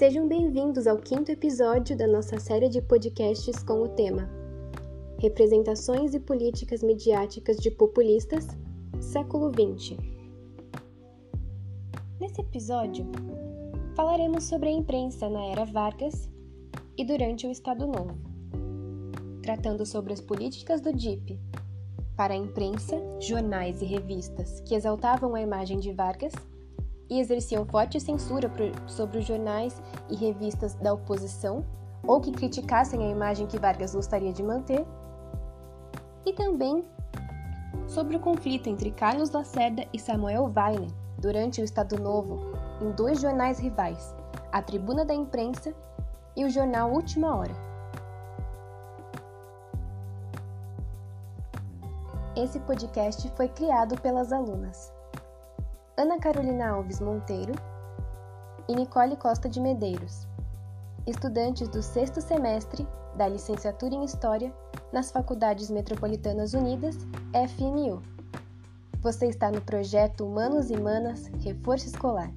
Sejam bem-vindos ao quinto episódio da nossa série de podcasts com o tema Representações e Políticas Mediáticas de Populistas, século XX. Nesse episódio, falaremos sobre a imprensa na era Vargas e durante o Estado Novo, tratando sobre as políticas do DIP para a imprensa, jornais e revistas que exaltavam a imagem de Vargas e exerciam forte censura sobre os jornais e revistas da oposição ou que criticassem a imagem que Vargas gostaria de manter, e também sobre o conflito entre Carlos Lacerda e Samuel Weiner durante o Estado Novo em dois jornais rivais, a Tribuna da Imprensa e o jornal Última Hora. Esse podcast foi criado pelas alunas Ana Carolina Alves Monteiro e Nicole Costa de Medeiros, estudantes do sexto semestre da licenciatura em História nas Faculdades Metropolitanas Unidas, FMU. Você está no projeto Humanos e Manas Reforço Escolar.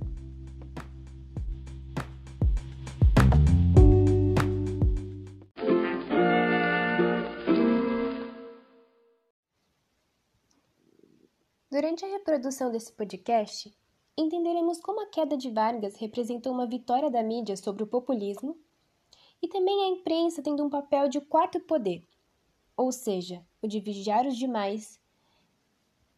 Durante a reprodução desse podcast, entenderemos como a queda de Vargas representou uma vitória da mídia sobre o populismo e também a imprensa tendo um papel de quarto poder, ou seja, o de vigiar os demais,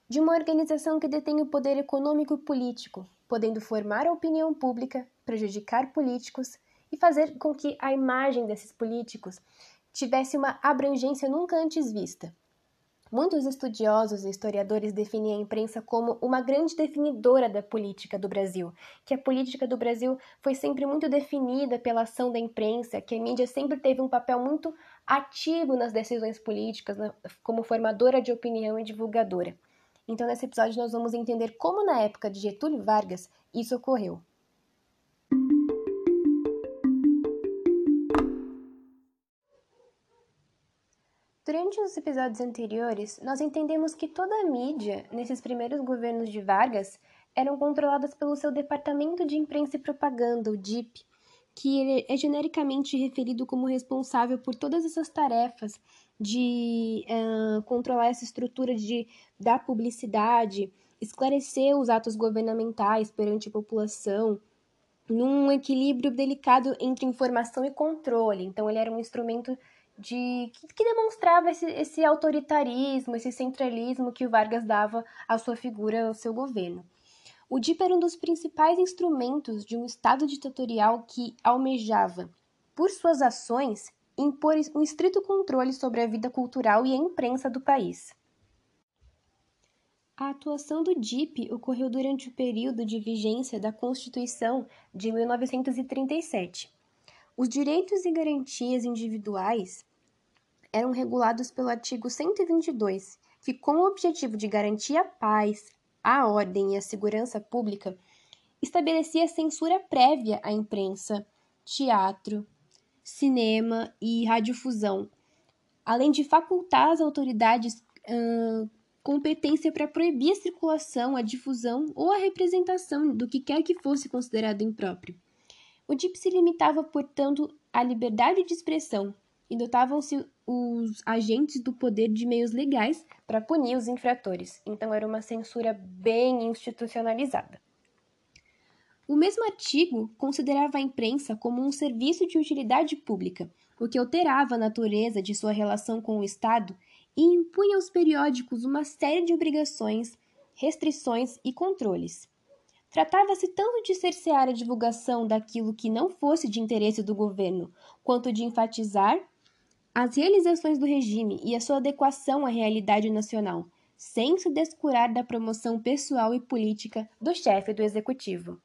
de uma organização que detém o poder econômico e político, podendo formar a opinião pública, prejudicar políticos e fazer com que a imagem desses políticos tivesse uma abrangência nunca antes vista. Muitos estudiosos e historiadores definem a imprensa como uma grande definidora da política do Brasil, que a política do Brasil foi sempre muito definida pela ação da imprensa, que a mídia sempre teve um papel muito ativo nas decisões políticas, como formadora de opinião e divulgadora. Então, nesse episódio, nós vamos entender como, na época de Getúlio Vargas, isso ocorreu. Durante os episódios anteriores, nós entendemos que toda a mídia, nesses primeiros governos de Vargas, eram controladas pelo seu Departamento de Imprensa e Propaganda, o DIP, que é genericamente referido como responsável por todas essas tarefas de uh, controlar essa estrutura de, da publicidade, esclarecer os atos governamentais perante a população, num equilíbrio delicado entre informação e controle. Então, ele era um instrumento de que, demonstrava esse, esse, autoritarismo, esse centralismo que o Vargas dava à sua figura, ao seu governo. O DIP era um dos principais instrumentos de um Estado ditatorial que almejava, por suas ações, impor um estrito controle sobre a vida cultural e a imprensa do país. A atuação do DIP ocorreu durante o período de vigência da Constituição de 1937 os direitos e garantias individuais eram regulados pelo artigo 122, que, com o objetivo de garantir a paz, a ordem e a segurança pública, estabelecia censura prévia à imprensa, teatro, cinema e radiodifusão, além de facultar às autoridades competência para proibir a circulação, a difusão ou a representação do que quer que fosse considerado impróprio. O DIP se limitava, portanto, à liberdade de expressão e dotavam-se os agentes do poder de meios legais para punir os infratores. Então era uma censura bem institucionalizada. O mesmo artigo considerava a imprensa como um serviço de utilidade pública, o que alterava a natureza de sua relação com o Estado e impunha aos periódicos uma série de obrigações, restrições e controles. Tratava-se tanto de cercear a divulgação daquilo que não fosse de interesse do governo, quanto de enfatizar as realizações do regime e a sua adequação à realidade nacional, sem se descurar da promoção pessoal e política do chefe do executivo.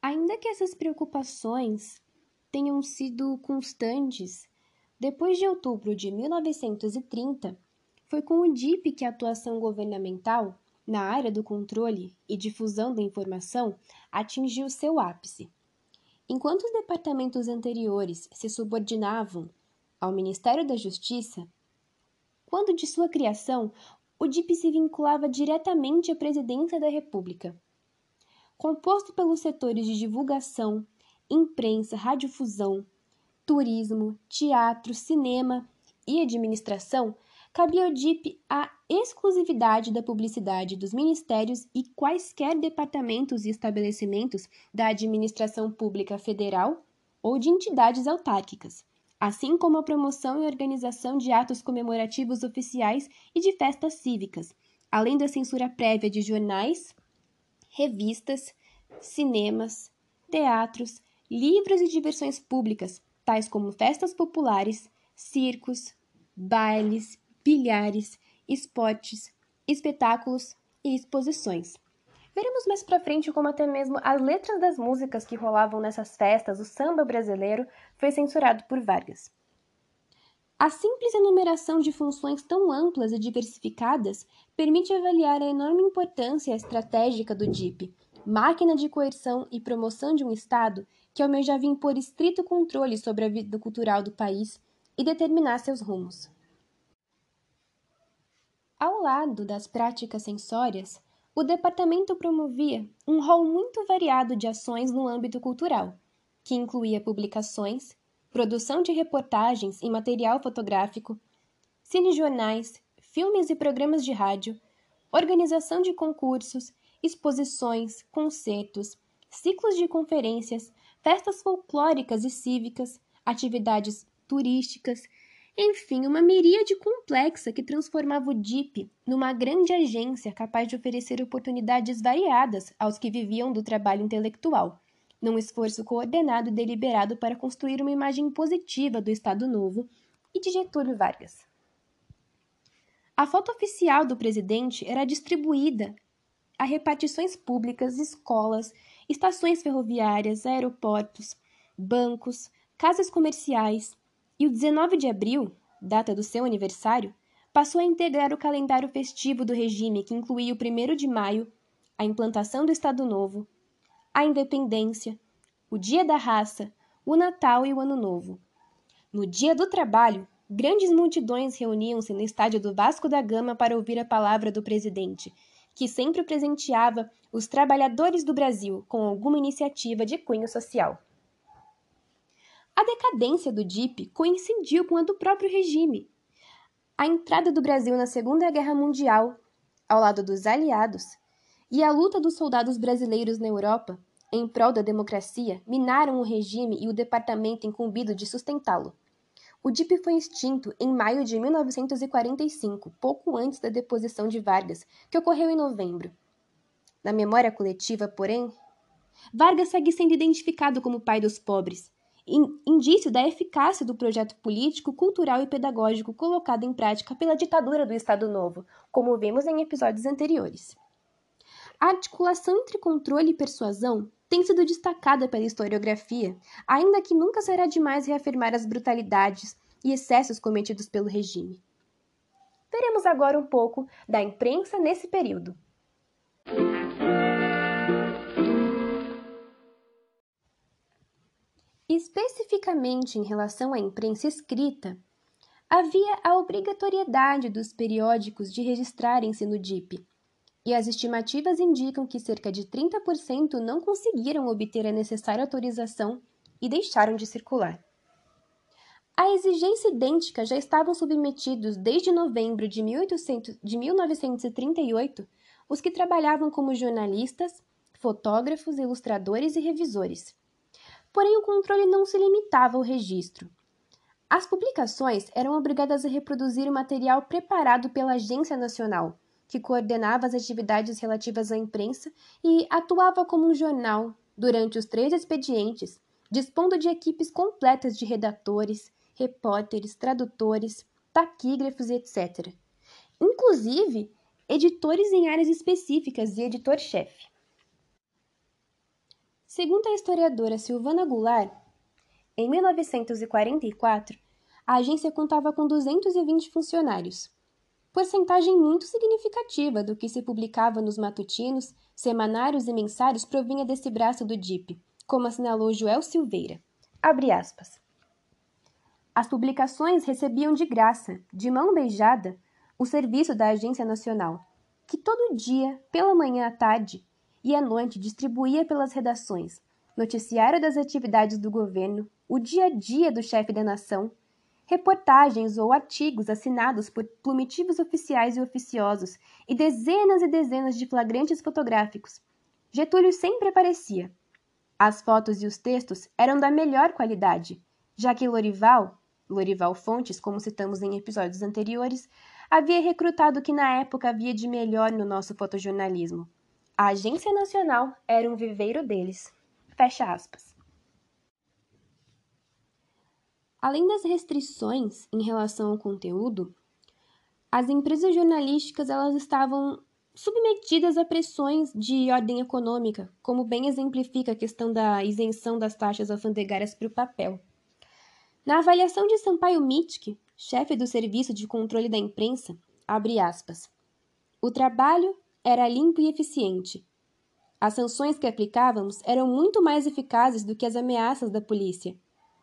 Ainda que essas preocupações tenham sido constantes, depois de outubro de 1930, foi com o DIP que a atuação governamental na área do controle e difusão da informação atingiu seu ápice. Enquanto os departamentos anteriores se subordinavam ao Ministério da Justiça, quando de sua criação, o DIP se vinculava diretamente à presidência da República. Composto pelos setores de divulgação, imprensa, radiodifusão, turismo, teatro, cinema e administração, cabia ao DIP a exclusividade da publicidade dos ministérios e quaisquer departamentos e estabelecimentos da administração pública federal ou de entidades autárquicas, assim como a promoção e organização de atos comemorativos oficiais e de festas cívicas, além da censura prévia de jornais, revistas, cinemas, teatros, livros e diversões públicas, tais como festas populares, circos, bailes, bilhares, esportes, espetáculos e exposições. Veremos mais para frente como até mesmo as letras das músicas que rolavam nessas festas, o samba brasileiro, foi censurado por Vargas. A simples enumeração de funções tão amplas e diversificadas permite avaliar a enorme importância estratégica do DIP, máquina de coerção e promoção de um Estado que almejava impor estrito controle sobre a vida cultural do país e determinar seus rumos. Ao lado das práticas sensórias, o departamento promovia um rol muito variado de ações no âmbito cultural, que incluía publicações, produção de reportagens e material fotográfico, cinejornais, filmes e programas de rádio, organização de concursos, exposições, concertos, ciclos de conferências, festas folclóricas e cívicas, atividades turísticas, enfim, uma miríade complexa que transformava o DIP numa grande agência capaz de oferecer oportunidades variadas aos que viviam do trabalho intelectual, num esforço coordenado e deliberado para construir uma imagem positiva do Estado Novo e de Getúlio Vargas. A foto oficial do presidente era distribuída a repartições públicas, escolas, estações ferroviárias, aeroportos, bancos, casas comerciais, e o 19 de abril, data do seu aniversário, passou a integrar o calendário festivo do regime que incluía o 1 de maio, a implantação do Estado Novo, a Independência, o Dia da Raça, o Natal e o Ano Novo. No Dia do Trabalho, grandes multidões reuniam-se no estádio do Vasco da Gama para ouvir a palavra do presidente, que sempre presenteava os trabalhadores do Brasil com alguma iniciativa de cunho social. A decadência do DIP coincidiu com a do próprio regime. A entrada do Brasil na Segunda Guerra Mundial, ao lado dos aliados, e a luta dos soldados brasileiros na Europa em prol da democracia minaram o regime e o departamento incumbido de sustentá-lo. O DIP foi extinto em maio de 1945, pouco antes da deposição de Vargas, que ocorreu em novembro. Na memória coletiva, porém, Vargas segue sendo identificado como pai dos pobres, indício da eficácia do projeto político, cultural e pedagógico colocado em prática pela ditadura do Estado Novo, como vimos em episódios anteriores. A articulação entre controle e persuasão tem sido destacada pela historiografia, ainda que nunca será demais reafirmar as brutalidades e excessos cometidos pelo regime. Veremos agora um pouco da imprensa nesse período. Especificamente em relação à imprensa escrita, havia a obrigatoriedade dos periódicos de registrarem-se no DIP, e as estimativas indicam que cerca de 30% não conseguiram obter a necessária autorização e deixaram de circular. A exigência idêntica já estavam submetidos desde novembro de, 1800, de 1938 os que trabalhavam como jornalistas, fotógrafos, ilustradores e revisores. Porém, o controle não se limitava ao registro. As publicações eram obrigadas a reproduzir o material preparado pela Agência Nacional, que coordenava as atividades relativas à imprensa e atuava como um jornal durante os três expedientes, dispondo de equipes completas de redatores, repórteres, tradutores, taquígrafos etc. Inclusive, editores em áreas específicas e editor-chefe. Segundo a historiadora Silvana Goulart, em 1944, a agência contava com 220 funcionários, porcentagem muito significativa do que se publicava nos matutinos, semanários e mensários provinha desse braço do DIP, como assinalou Joel Silveira. As publicações recebiam de graça, de mão beijada, o serviço da Agência Nacional, que todo dia, pela manhã à tarde e à noite, distribuía pelas redações noticiário das atividades do governo, o dia a dia do chefe da nação, reportagens ou artigos assinados por plumitivos oficiais e oficiosos e dezenas e dezenas de flagrantes fotográficos. Getúlio sempre aparecia. As fotos e os textos eram da melhor qualidade, já que Lorival, Lorival Fontes, como citamos em episódios anteriores, havia recrutado o que na época havia de melhor no nosso fotojornalismo. A Agência Nacional era um viveiro deles. Fecha aspas. Além das restrições em relação ao conteúdo, as empresas jornalísticas elas estavam submetidas a pressões de ordem econômica, como bem exemplifica a questão da isenção das taxas alfandegárias para o papel. Na avaliação de Sampaio Mitke, chefe do Serviço de Controle da Imprensa, abre aspas, o trabalho era limpo e eficiente. As sanções que aplicávamos eram muito mais eficazes do que as ameaças da polícia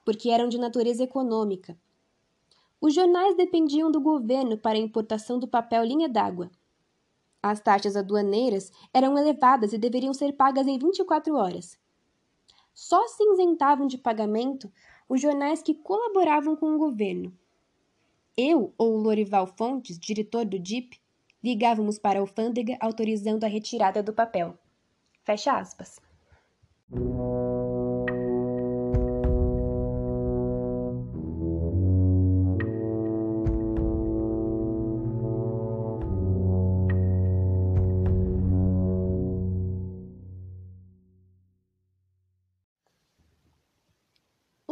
porque eram de natureza econômica. Os jornais dependiam do governo para a importação do papel linha d'água. As taxas aduaneiras eram elevadas e deveriam ser pagas em 24 horas. Só se isentavam de pagamento os jornais que colaboravam com o governo. Eu ou Lorival Fontes, diretor do DIP, ligávamos para a alfândega autorizando a retirada do papel. Fecha aspas.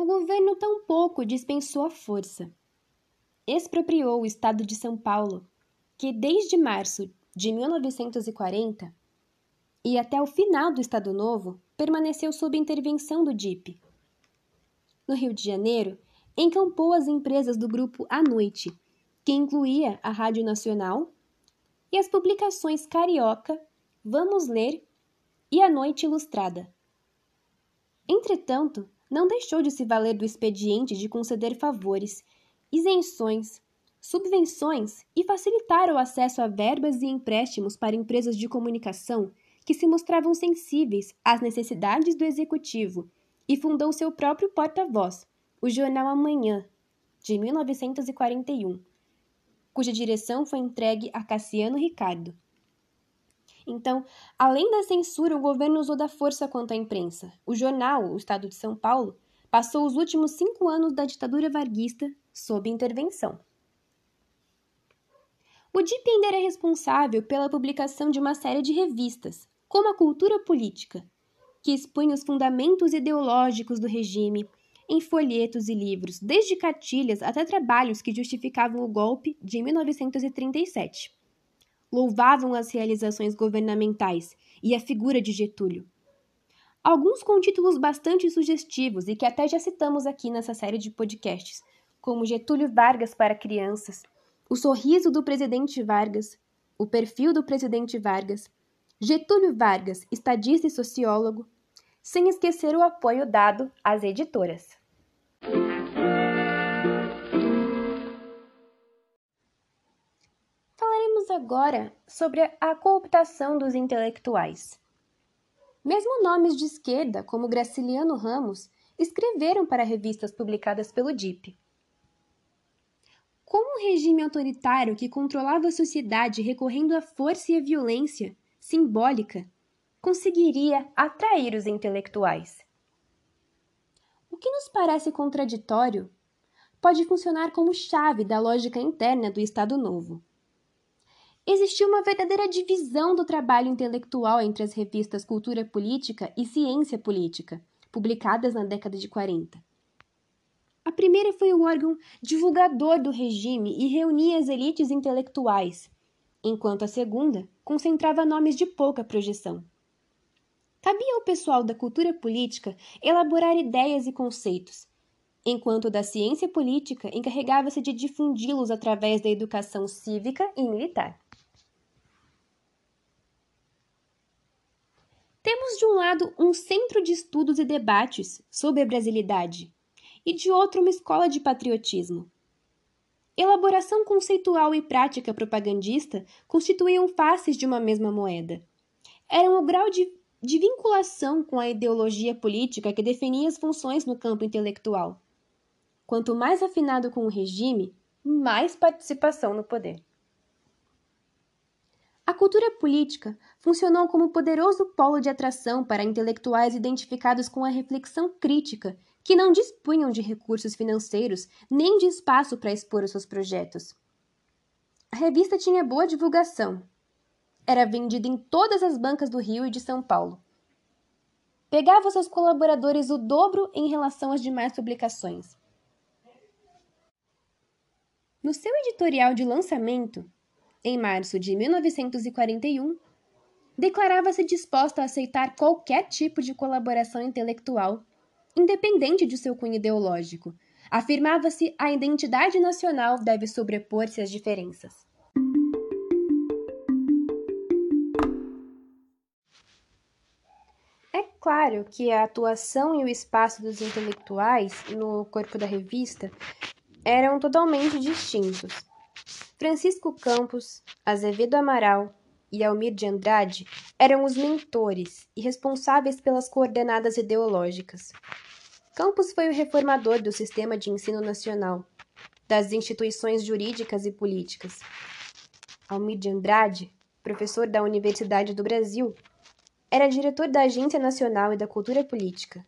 governo tampouco dispensou a força. Expropriou o Estado de São Paulo, que desde março de 1940 e até o final do Estado Novo permaneceu sob intervenção do DIP. No Rio de Janeiro, encampou as empresas do grupo A Noite, que incluía a Rádio Nacional e as publicações Carioca, Vamos Ler e A Noite Ilustrada. Entretanto, não deixou de se valer do expediente de conceder favores, isenções, subvenções e facilitar o acesso a verbas e empréstimos para empresas de comunicação que se mostravam sensíveis às necessidades do executivo e fundou seu próprio porta-voz, o jornal Amanhã, de 1941, cuja direção foi entregue a Cassiano Ricardo. Então, além da censura, o governo usou da força contra a imprensa. O jornal, o Estado de São Paulo, passou os últimos cinco anos da ditadura varguista sob intervenção. O ainda era responsável pela publicação de uma série de revistas, como a Cultura Política, que expunha os fundamentos ideológicos do regime em folhetos e livros, desde cartilhas até trabalhos que justificavam o golpe de 1937 louvavam as realizações governamentais e a figura de Getúlio. Alguns com títulos bastante sugestivos e que até já citamos aqui nessa série de podcasts, como Getúlio Vargas para crianças, O sorriso do presidente Vargas, O perfil do presidente Vargas, Getúlio Vargas, estadista e sociólogo, sem esquecer o apoio dado às editoras. agora sobre a cooptação dos intelectuais. Mesmo nomes de esquerda, como Graciliano Ramos, escreveram para revistas publicadas pelo DIP. Como um regime autoritário que controlava a sociedade recorrendo à força e à violência simbólica conseguiria atrair os intelectuais? O que nos parece contraditório pode funcionar como chave da lógica interna do Estado Novo existia uma verdadeira divisão do trabalho intelectual entre as revistas Cultura Política e Ciência Política, publicadas na década de 40. A primeira foi o órgão divulgador do regime e reunia as elites intelectuais, enquanto a segunda concentrava nomes de pouca projeção. Cabia ao pessoal da cultura política elaborar ideias e conceitos, enquanto da ciência política encarregava-se de difundi-los através da educação cívica e militar. Temos de um lado um centro de estudos e debates sobre a brasilidade, e de outro uma escola de patriotismo. elaboração conceitual e prática propagandista constituíam faces de uma mesma moeda. Eram o grau de, de vinculação com a ideologia política que definia as funções no campo intelectual. Quanto mais afinado com o regime, mais participação no poder. A cultura política funcionou como poderoso polo de atração para intelectuais identificados com a reflexão crítica que não dispunham de recursos financeiros nem de espaço para expor os seus projetos. A revista tinha boa divulgação. Era vendida em todas as bancas do Rio e de São Paulo. Pegava seus colaboradores o dobro em relação às demais publicações. No seu editorial de lançamento, em março de 1941, declarava-se disposta a aceitar qualquer tipo de colaboração intelectual independente de seu cunho ideológico. Afirmava-se a identidade nacional deve sobrepor-se às diferenças. É claro que a atuação e o espaço dos intelectuais no corpo da revista eram totalmente distintos. Francisco Campos, Azevedo Amaral e Almir de Andrade eram os mentores e responsáveis pelas coordenadas ideológicas. Campos foi o reformador do sistema de ensino nacional, das instituições jurídicas e políticas. Almir de Andrade, professor da Universidade do Brasil, era diretor da Agência Nacional e da Cultura Política.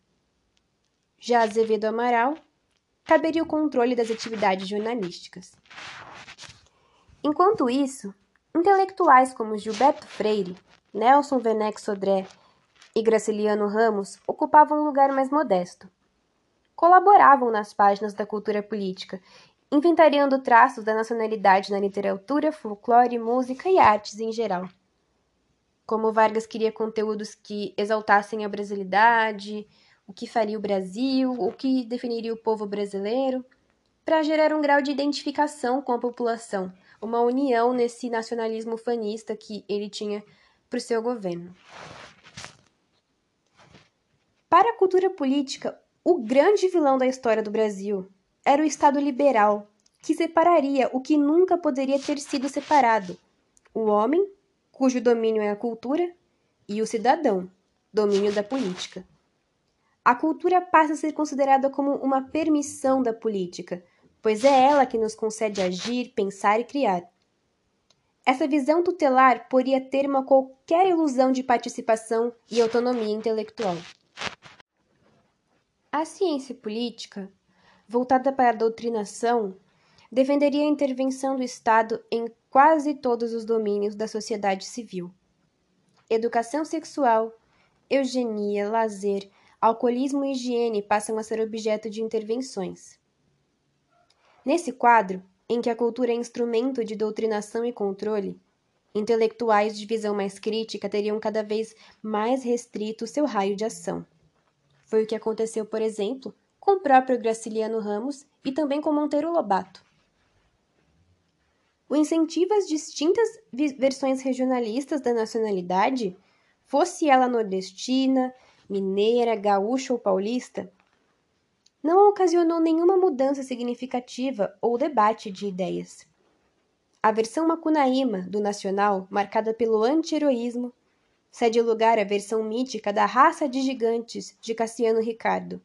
Já Azevedo Amaral caberia o controle das atividades jornalísticas. Enquanto isso, intelectuais como Gilberto Freire, Nelson Werneck Sodré e Graciliano Ramos ocupavam um lugar mais modesto colaboravam nas páginas da cultura política, inventariando traços da nacionalidade na literatura, folclore, música e artes em geral. Como Vargas queria conteúdos que exaltassem a brasilidade, o que faria o Brasil, o que definiria o povo brasileiro, para gerar um grau de identificação com a população, uma união nesse nacionalismo fanista que ele tinha para o seu governo. Para a cultura política, o grande vilão da história do Brasil era o Estado liberal, que separaria o que nunca poderia ter sido separado: o homem, cujo domínio é a cultura, e o cidadão, domínio da política. A cultura passa a ser considerada como uma permissão da política, pois é ela que nos concede agir, pensar e criar. Essa visão tutelar poderia ter uma qualquer ilusão de participação e autonomia intelectual. A ciência política, voltada para a doutrinação, defenderia a intervenção do Estado em quase todos os domínios da sociedade civil. Educação sexual, eugenia, lazer, alcoolismo e higiene passam a ser objeto de intervenções. Nesse quadro, em que a cultura é instrumento de doutrinação e controle, intelectuais de visão mais crítica teriam cada vez mais restrito seu raio de ação. Foi o que aconteceu, por exemplo, com o próprio Graciliano Ramos e também com Monteiro Lobato. O incentivo às distintas versões regionalistas da nacionalidade, fosse ela nordestina, mineira, gaúcha ou paulista, não ocasionou nenhuma mudança significativa ou debate de ideias. A versão macunaíma do nacional, marcada pelo anti-heroísmo, cede lugar à versão mítica da raça de gigantes de Cassiano Ricardo.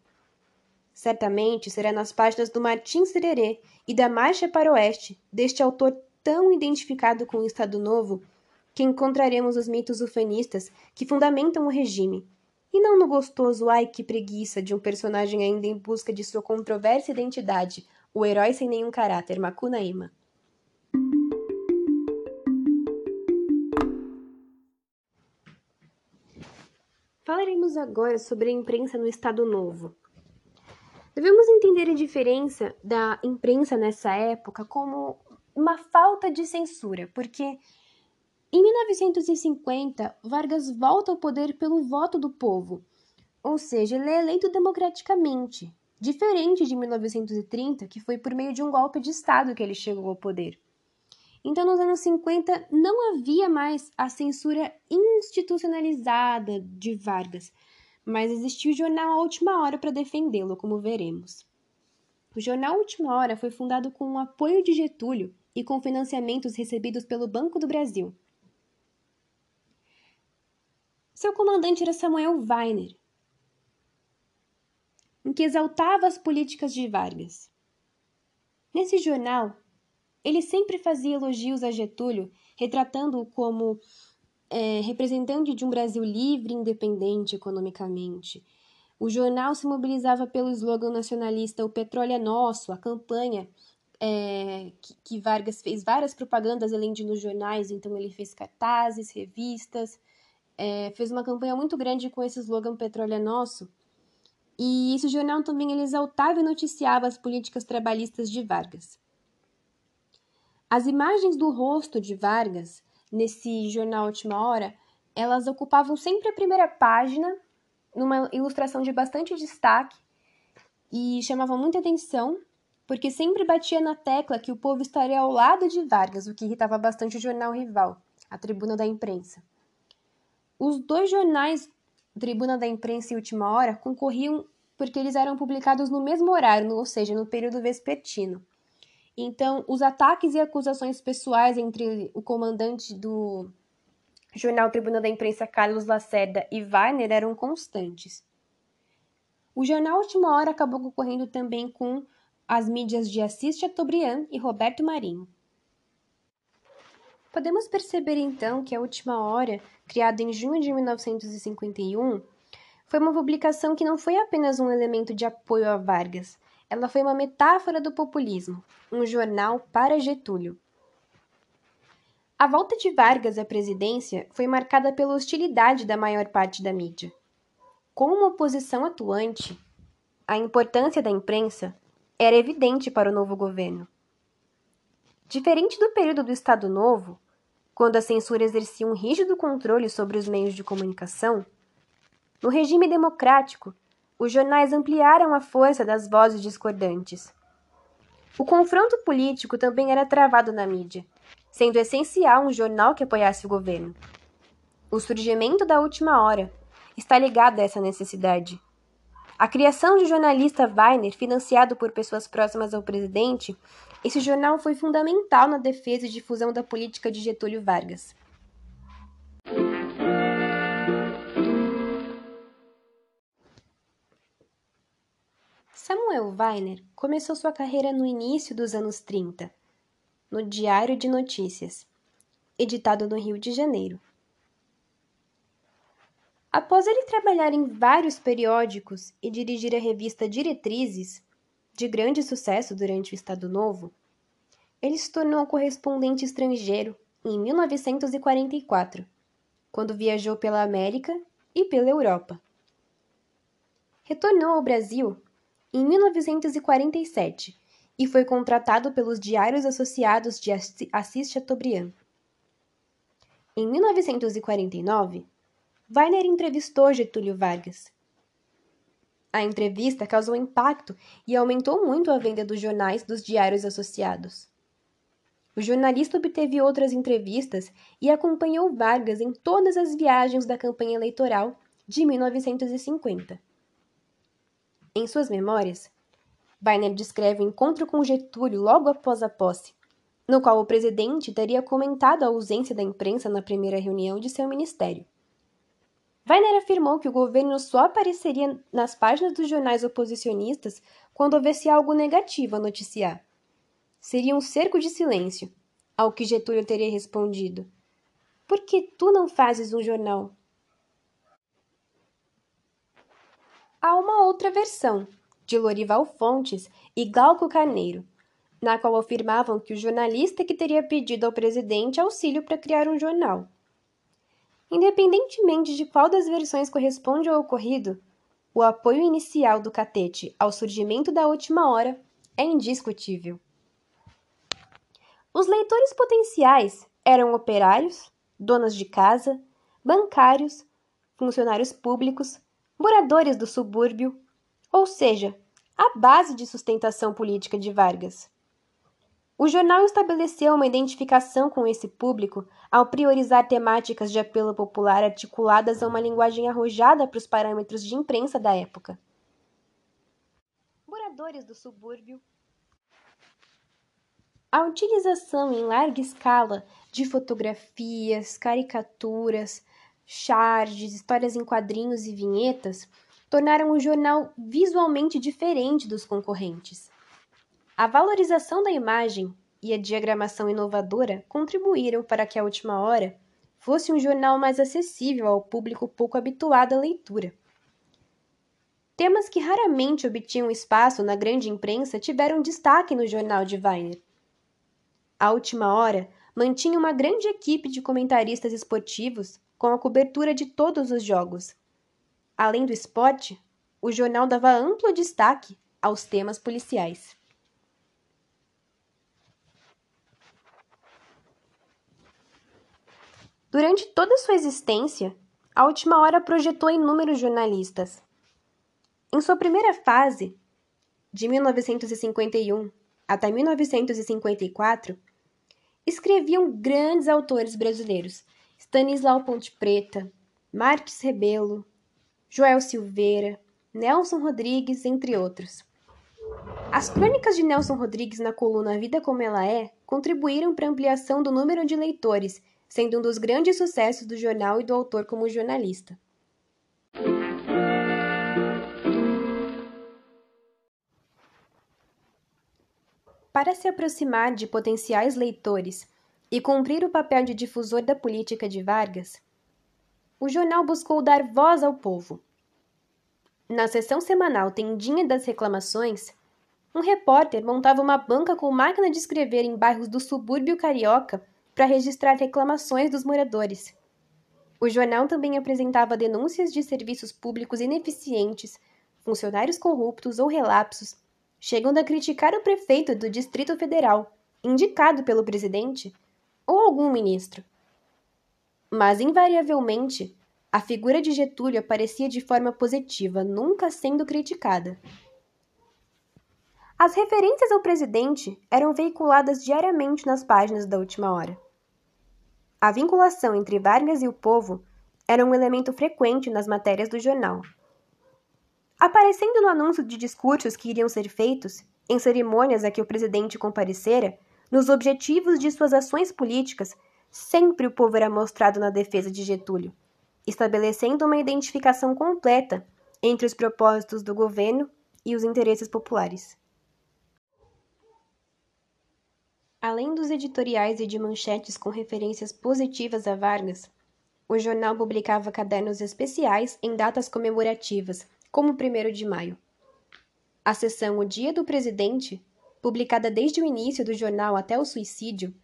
Certamente será nas páginas do Martins Sererê e da Marcha para o Oeste, deste autor tão identificado com o Estado Novo, que encontraremos os mitos ufanistas que fundamentam o regime, e não no gostoso ai que preguiça de um personagem ainda em busca de sua controversa identidade, o herói sem nenhum caráter, Macunaíma. Falaremos agora sobre a imprensa no Estado Novo. Devemos entender a diferença da imprensa nessa época como uma falta de censura, porque em 1950 Vargas volta ao poder pelo voto do povo, ou seja, ele é eleito democraticamente, diferente de 1930, que foi por meio de um golpe de Estado que ele chegou ao poder. Então, nos anos 50, não havia mais a censura institucionalizada de Vargas, mas existia o jornal A Última Hora para defendê-lo, como veremos. O jornal Última Hora foi fundado com o apoio de Getúlio e com financiamentos recebidos pelo Banco do Brasil. Seu comandante era Samuel Weiner, em que exaltava as políticas de Vargas. Nesse jornal, ele sempre fazia elogios a Getúlio, retratando-o como é, representante de um Brasil livre e independente economicamente. O jornal se mobilizava pelo slogan nacionalista O Petróleo é Nosso, a campanha é, que, que, Vargas fez várias propagandas além de nos jornais, então ele fez cartazes, revistas, é, fez uma campanha muito grande com esse slogan Petróleo é Nosso. E esse jornal também ele exaltava e noticiava as políticas trabalhistas de Vargas. As imagens do rosto de Vargas nesse jornal Última Hora, elas ocupavam sempre a primeira página, numa ilustração de bastante destaque e chamavam muita atenção, porque sempre batia na tecla que o povo estaria ao lado de Vargas, o que irritava bastante o jornal rival, a Tribuna da Imprensa. Os dois jornais, Tribuna da Imprensa e Última Hora, concorriam porque eles eram publicados no mesmo horário, ou seja, no período vespertino. Então, os ataques e acusações pessoais entre o comandante do jornal Tribuna da Imprensa, Carlos Lacerda, e Wagner eram constantes. O jornal Última Hora acabou concorrendo também com as mídias de Assis Chateaubriand e Roberto Marinho. Podemos perceber então que a Última Hora, criada em junho de 1951, foi uma publicação que não foi apenas um elemento de apoio a Vargas, ela foi uma metáfora do populismo, um jornal para Getúlio. A volta de Vargas à presidência foi marcada pela hostilidade da maior parte da mídia. Com uma oposição atuante, a importância da imprensa era evidente para o novo governo. Diferente do período do Estado Novo, quando a censura exercia um rígido controle sobre os meios de comunicação, no regime democrático, os jornais ampliaram a força das vozes discordantes. O confronto político também era travado na mídia, sendo essencial um jornal que apoiasse o governo. O surgimento da última hora está ligado a essa necessidade. A criação do jornalista Weiner, financiado por pessoas próximas ao presidente, esse jornal foi fundamental na defesa e difusão da política de Getúlio Vargas. Samuel Weiner começou sua carreira no início dos anos 30, no Diário de Notícias, editado no Rio de Janeiro. Após ele trabalhar em vários periódicos e dirigir a revista Diretrizes, de grande sucesso durante o Estado Novo, ele se tornou correspondente estrangeiro em 1944, quando viajou pela América e pela Europa. Retornou ao Brasil em 1947 e foi contratado pelos Diários Associados de Assis Chateaubriand. Em 1949, Weiner entrevistou Getúlio Vargas. A entrevista causou impacto e aumentou muito a venda dos jornais dos Diários Associados. O jornalista obteve outras entrevistas e acompanhou Vargas em todas as viagens da campanha eleitoral de 1950. Em suas memórias, Weiner descreve o encontro com Getúlio logo após a posse, no qual o presidente teria comentado a ausência da imprensa na primeira reunião de seu ministério. Weiner afirmou que o governo só apareceria nas páginas dos jornais oposicionistas quando houvesse algo negativo a noticiar. Seria um cerco de silêncio, ao que Getúlio teria respondido: Por que tu não fazes um jornal? Há uma outra versão, de Lorival Fontes e Glauco Carneiro, na qual afirmavam que o jornalista que teria pedido ao presidente auxílio para criar um jornal. Independentemente de qual das versões corresponde ao ocorrido, o apoio inicial do Catete ao surgimento da última hora é indiscutível. Os leitores potenciais eram operários, donas de casa, bancários, funcionários públicos, moradores do subúrbio, ou seja, a base de sustentação política de Vargas. O jornal estabeleceu uma identificação com esse público ao priorizar temáticas de apelo popular articuladas a uma linguagem arrojada para os parâmetros de imprensa da época. moradores do subúrbio. A utilização em larga escala de fotografias, caricaturas, charges, histórias em quadrinhos e vinhetas tornaram o jornal visualmente diferente dos concorrentes. A valorização da imagem e a diagramação inovadora contribuíram para que a última hora fosse um jornal mais acessível ao público pouco habituado à leitura. Temas que raramente obtinham espaço na grande imprensa tiveram destaque no jornal de Weiner. A última hora mantinha uma grande equipe de comentaristas esportivos com a cobertura de todos os jogos. Além do esporte, o jornal dava amplo destaque aos temas policiais. Durante toda sua existência, a Última Hora projetou inúmeros jornalistas. Em sua primeira fase, de 1951 até 1954, escreviam grandes autores brasileiros: Stanislau Ponte Preta, Marques Rebelo, Joel Silveira, Nelson Rodrigues, entre outros. As crônicas de Nelson Rodrigues na coluna Vida Como Ela É contribuíram para a ampliação do número de leitores sendo um dos grandes sucessos do jornal e do autor como jornalista. Para se aproximar de potenciais leitores e cumprir o papel de difusor da política de Vargas, o jornal buscou dar voz ao povo. Na sessão semanal Tendinha das Reclamações, um repórter montava uma banca com máquina de escrever em bairros do subúrbio carioca para registrar reclamações dos moradores. O jornal também apresentava denúncias de serviços públicos ineficientes, funcionários corruptos ou relapsos, chegando a criticar o prefeito do Distrito Federal, indicado pelo presidente, ou algum ministro. Mas, invariavelmente, a figura de Getúlio aparecia de forma positiva, nunca sendo criticada. As referências ao presidente eram veiculadas diariamente nas páginas da última hora. A vinculação entre Vargas e o povo era um elemento frequente nas matérias do jornal. Aparecendo no anúncio de discursos que iriam ser feitos, em cerimônias a que o presidente comparecera, nos objetivos de suas ações políticas, sempre o povo era mostrado na defesa de Getúlio, estabelecendo uma identificação completa entre os propósitos do governo e os interesses populares. Além dos editoriais e de manchetes com referências positivas a Vargas, o jornal publicava cadernos especiais em datas comemorativas, como o 1 de maio. A seção O Dia do Presidente, publicada desde o início do jornal até o suicídio,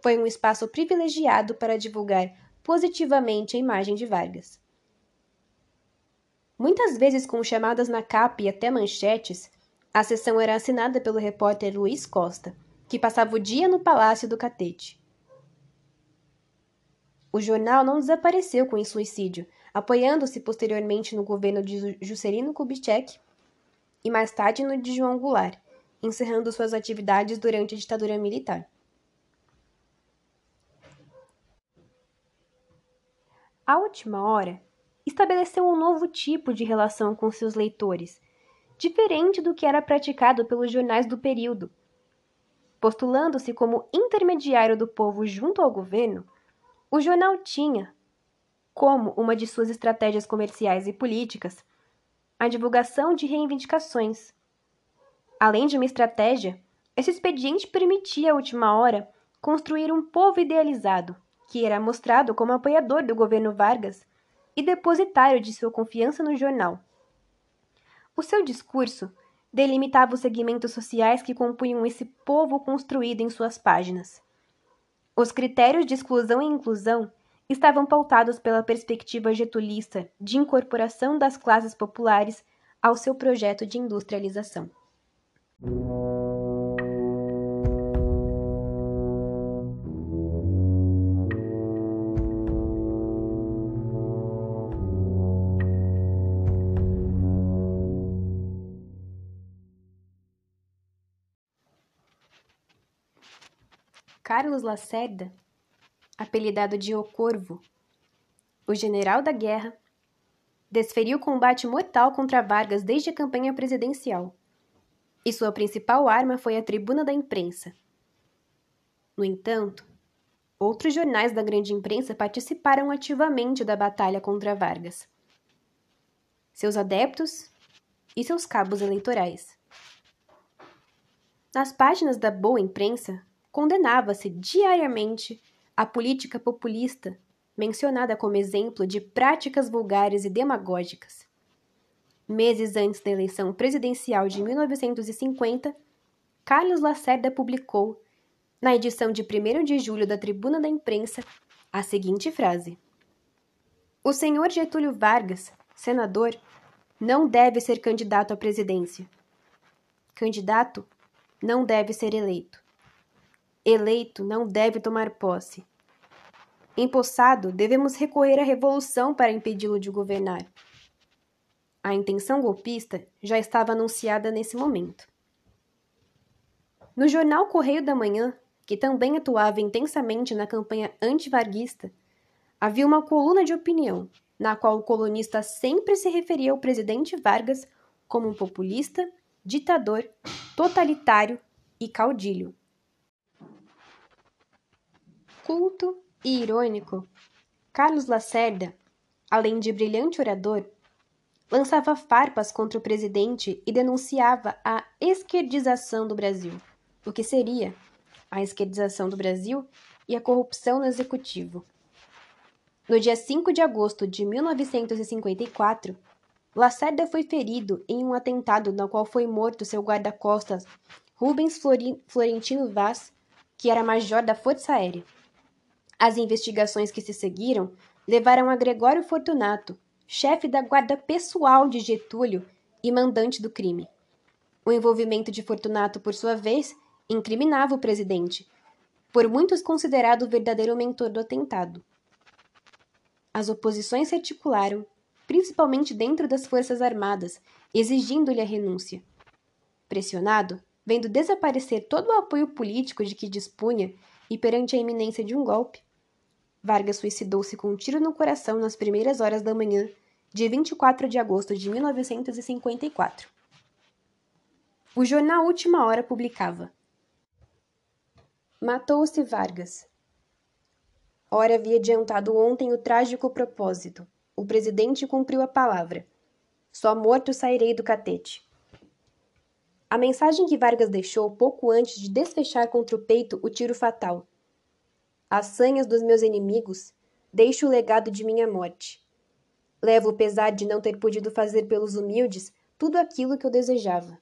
foi um espaço privilegiado para divulgar positivamente a imagem de Vargas. Muitas vezes com chamadas na capa e até manchetes, a seção era assinada pelo repórter Luiz Costa, que passava o dia no palácio do Catete. O jornal não desapareceu com o suicídio, apoiando-se posteriormente no governo de Juscelino Kubitschek e mais tarde no de João Goulart, encerrando suas atividades durante a ditadura militar. A última hora estabeleceu um novo tipo de relação com seus leitores, diferente do que era praticado pelos jornais do período postulando-se como intermediário do povo junto ao governo, o jornal tinha, como uma de suas estratégias comerciais e políticas, a divulgação de reivindicações. Além de uma estratégia, esse expediente permitia à última hora construir um povo idealizado, que era mostrado como apoiador do governo Vargas e depositário de sua confiança no jornal. O seu discurso delimitava os segmentos sociais que compunham esse povo construído em suas páginas. Os critérios de exclusão e inclusão estavam pautados pela perspectiva getulista de incorporação das classes populares ao seu projeto de industrialização. Carlos Lacerda, apelidado de O Corvo, o general da guerra, desferiu combate mortal contra Vargas desde a campanha presidencial. e sua principal arma foi a tribuna da imprensa. No entanto, outros jornais da grande imprensa participaram ativamente da batalha contra Vargas. Seus adeptos e seus cabos eleitorais. Nas páginas da boa imprensa, condenava-se diariamente a política populista, mencionada como exemplo de práticas vulgares e demagógicas. Meses antes da eleição presidencial de 1950, Carlos Lacerda publicou, na edição de 1 de julho da Tribuna da Imprensa, a seguinte frase: O senhor Getúlio Vargas, senador, não deve ser candidato à presidência. Candidato não deve ser eleito. Eleito não deve tomar posse. Empossado, devemos recorrer à revolução para impedi-lo de governar. A intenção golpista já estava anunciada nesse momento. No jornal Correio da Manhã, que também atuava intensamente na campanha antivarguista, havia uma coluna de opinião, na qual o colunista sempre se referia ao presidente Vargas como um populista, ditador, totalitário e caudilho. Culto e irônico, Carlos Lacerda, além de brilhante orador, lançava farpas contra o presidente e denunciava a esquerdização do Brasil, o que seria a esquerdização do Brasil e a corrupção no executivo. No dia 5 de agosto de 1954, Lacerda foi ferido em um atentado no qual foi morto seu guarda-costas Rubens Florentino Vaz, que era major da Força Aérea. As investigações que se seguiram levaram a Gregório Fortunato, chefe da guarda pessoal de Getúlio e mandante do crime. O envolvimento de Fortunato, por sua vez, incriminava o presidente, por muitos considerado o verdadeiro mentor do atentado. As oposições se articularam, principalmente dentro das Forças Armadas, exigindo-lhe a renúncia. Pressionado, vendo desaparecer todo o apoio político de que dispunha e perante a iminência de um golpe, Vargas suicidou-se com um tiro no coração nas primeiras horas da manhã de 24 de agosto de 1954. O jornal Última Hora publicava: Matou-se Vargas. Ora havia adiantado ontem o trágico propósito. O presidente cumpriu a palavra. Só morto sairei do catete. A mensagem que Vargas deixou pouco antes de desfechar contra o peito o tiro fatal. As sanhas dos meus inimigos, deixo o legado de minha morte. Levo o pesar de não ter podido fazer pelos humildes tudo aquilo que eu desejava.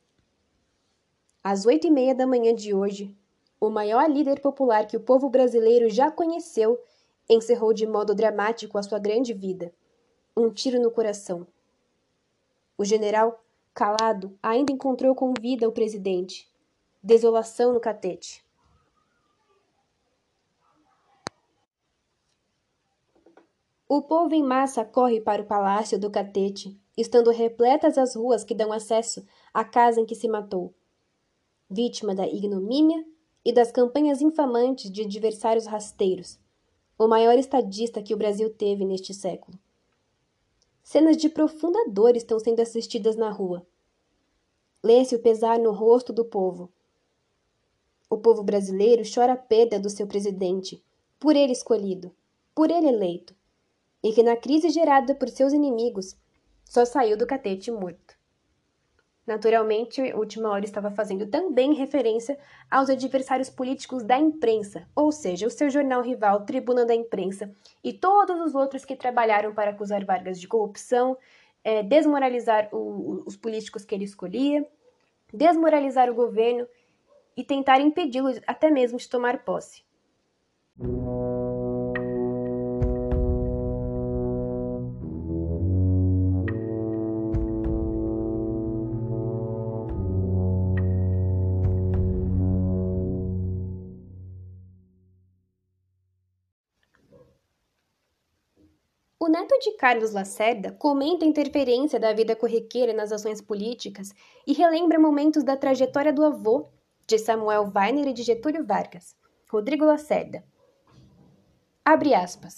Às oito e meia da manhã de hoje, o maior líder popular que o povo brasileiro já conheceu encerrou de modo dramático a sua grande vida. Um tiro no coração. O general Calado ainda encontrou com vida o presidente. Desolação no catete. O povo em massa corre para o palácio do catete, estando repletas as ruas que dão acesso à casa em que se matou. Vítima da ignomínia e das campanhas infamantes de adversários rasteiros, o maior estadista que o Brasil teve neste século. Cenas de profunda dor estão sendo assistidas na rua. Lê-se o pesar no rosto do povo. O povo brasileiro chora a perda do seu presidente, por ele escolhido, por ele eleito, e que na crise gerada por seus inimigos só saiu do catete morto. Naturalmente, Última Hora estava fazendo também referência aos adversários políticos da imprensa, ou seja, o seu jornal rival, Tribuna da Imprensa, e todos os outros que trabalharam para acusar Vargas de corrupção, é, desmoralizar o, os políticos que ele escolhia, desmoralizar o governo e tentar impedi-lo até mesmo de tomar posse. De Carlos Lacerda comenta a interferência da vida corriqueira nas ações políticas e relembra momentos da trajetória do avô de Samuel Weiner e de Getúlio Vargas, Rodrigo Lacerda. Abre aspas.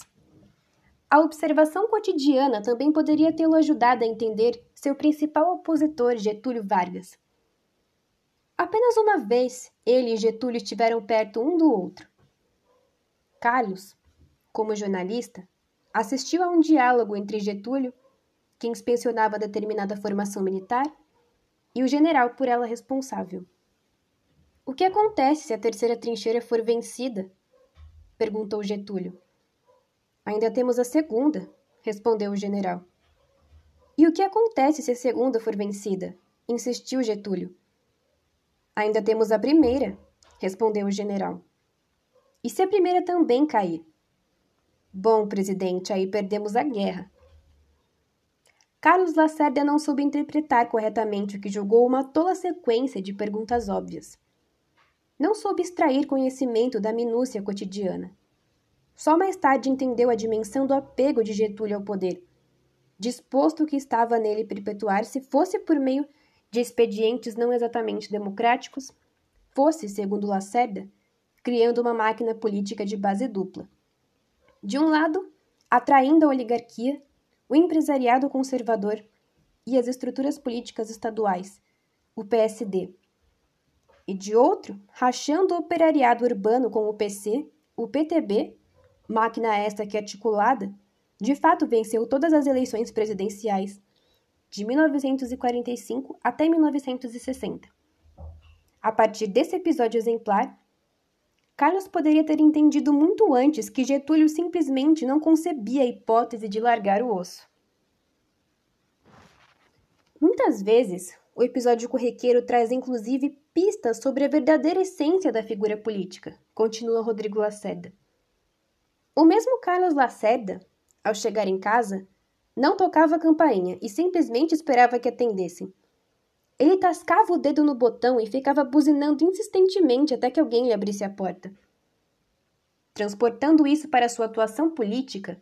A observação cotidiana também poderia tê-lo ajudado a entender seu principal opositor, Getúlio Vargas. Apenas uma vez ele e Getúlio estiveram perto um do outro. Carlos, como jornalista, assistiu a um diálogo entre Getúlio, que inspecionava determinada formação militar, e o general por ela responsável. O que acontece se a terceira trincheira for vencida? perguntou Getúlio. Ainda temos a segunda, respondeu o general. E o que acontece se a segunda for vencida? insistiu Getúlio. Ainda temos a primeira, respondeu o general. E se a primeira também cair? Bom, presidente, aí perdemos a guerra. Carlos Lacerda não soube interpretar corretamente o que julgou uma tola sequência de perguntas óbvias. Não soube extrair conhecimento da minúcia cotidiana. Só mais tarde entendeu a dimensão do apego de Getúlio ao poder, disposto que estava nele perpetuar se fosse por meio de expedientes não exatamente democráticos, fosse, segundo Lacerda, criando uma máquina política de base dupla. De um lado, atraindo a oligarquia, o empresariado conservador e as estruturas políticas estaduais, o PSD. E de outro, rachando o operariado urbano com o PC, o PTB máquina esta que articulada, de fato venceu todas as eleições presidenciais de 1945 até 1960. A partir desse episódio exemplar, Carlos poderia ter entendido muito antes que Getúlio simplesmente não concebia a hipótese de largar o osso. Muitas vezes, o episódio corriqueiro traz inclusive pistas sobre a verdadeira essência da figura política, continua Rodrigo Lacerda. O mesmo Carlos Lacerda, ao chegar em casa, não tocava a campainha e simplesmente esperava que atendessem. Ele tascava o dedo no botão e ficava buzinando insistentemente até que alguém lhe abrisse a porta. Transportando isso para sua atuação política,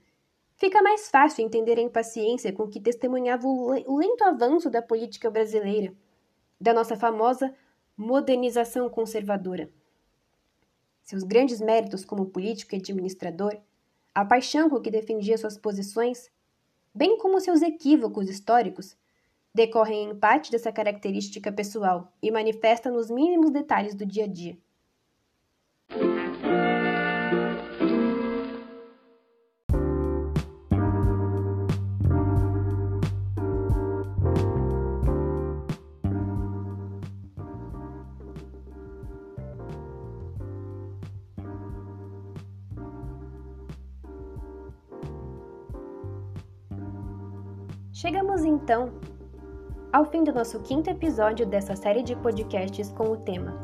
fica mais fácil entender a impaciência com que testemunhava o lento avanço da política brasileira, da nossa famosa modernização conservadora. Seus grandes méritos como político e administrador, a paixão com que defendia suas posições, bem como seus equívocos históricos, decorrem em parte dessa característica pessoal e manifesta nos mínimos detalhes do dia a dia. Chegamos então ao fim do nosso quinto episódio dessa série de podcasts com o tema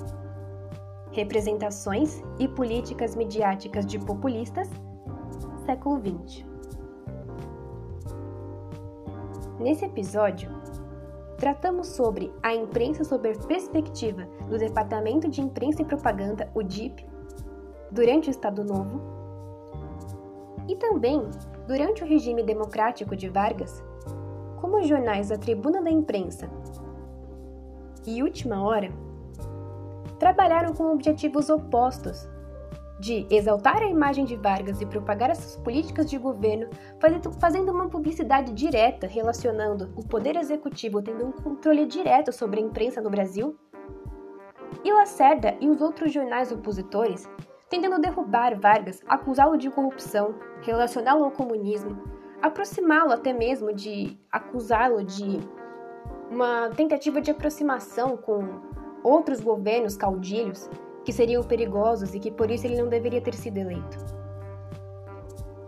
Representações e Políticas Midiáticas de Populistas, século XX. Nesse episódio, tratamos sobre a imprensa sob a perspectiva do Departamento de Imprensa e Propaganda, o DIP, durante o Estado Novo, e também durante o regime democrático de Vargas, como os jornais A Tribuna da Imprensa e Última Hora trabalharam com objetivos opostos de exaltar a imagem de Vargas e propagar essas políticas de governo, fazendo uma publicidade direta relacionando o poder executivo tendo um controle direto sobre a imprensa no Brasil, e Lacerda e os outros jornais opositores tentando derrubar Vargas, acusá-lo de corrupção, relacioná-lo ao comunismo, aproximá-lo até mesmo de acusá-lo de uma tentativa de aproximação com outros governos caudilhos que seriam perigosos e que por isso ele não deveria ter sido eleito.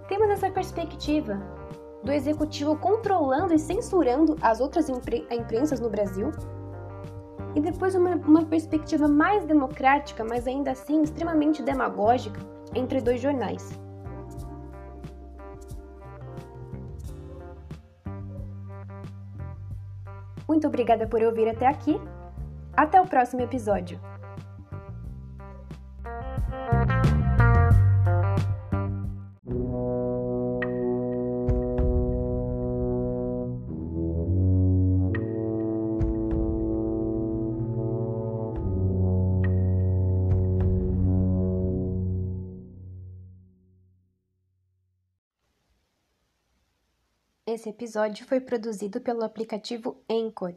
Temos essa perspectiva do executivo controlando e censurando as outras impre imprensas no Brasil, e depois uma, uma perspectiva mais democrática, mas ainda assim extremamente demagógica, entre dois jornais. Muito obrigada por ouvir até aqui. Até o próximo episódio. Esse episódio foi produzido pelo aplicativo Anchor.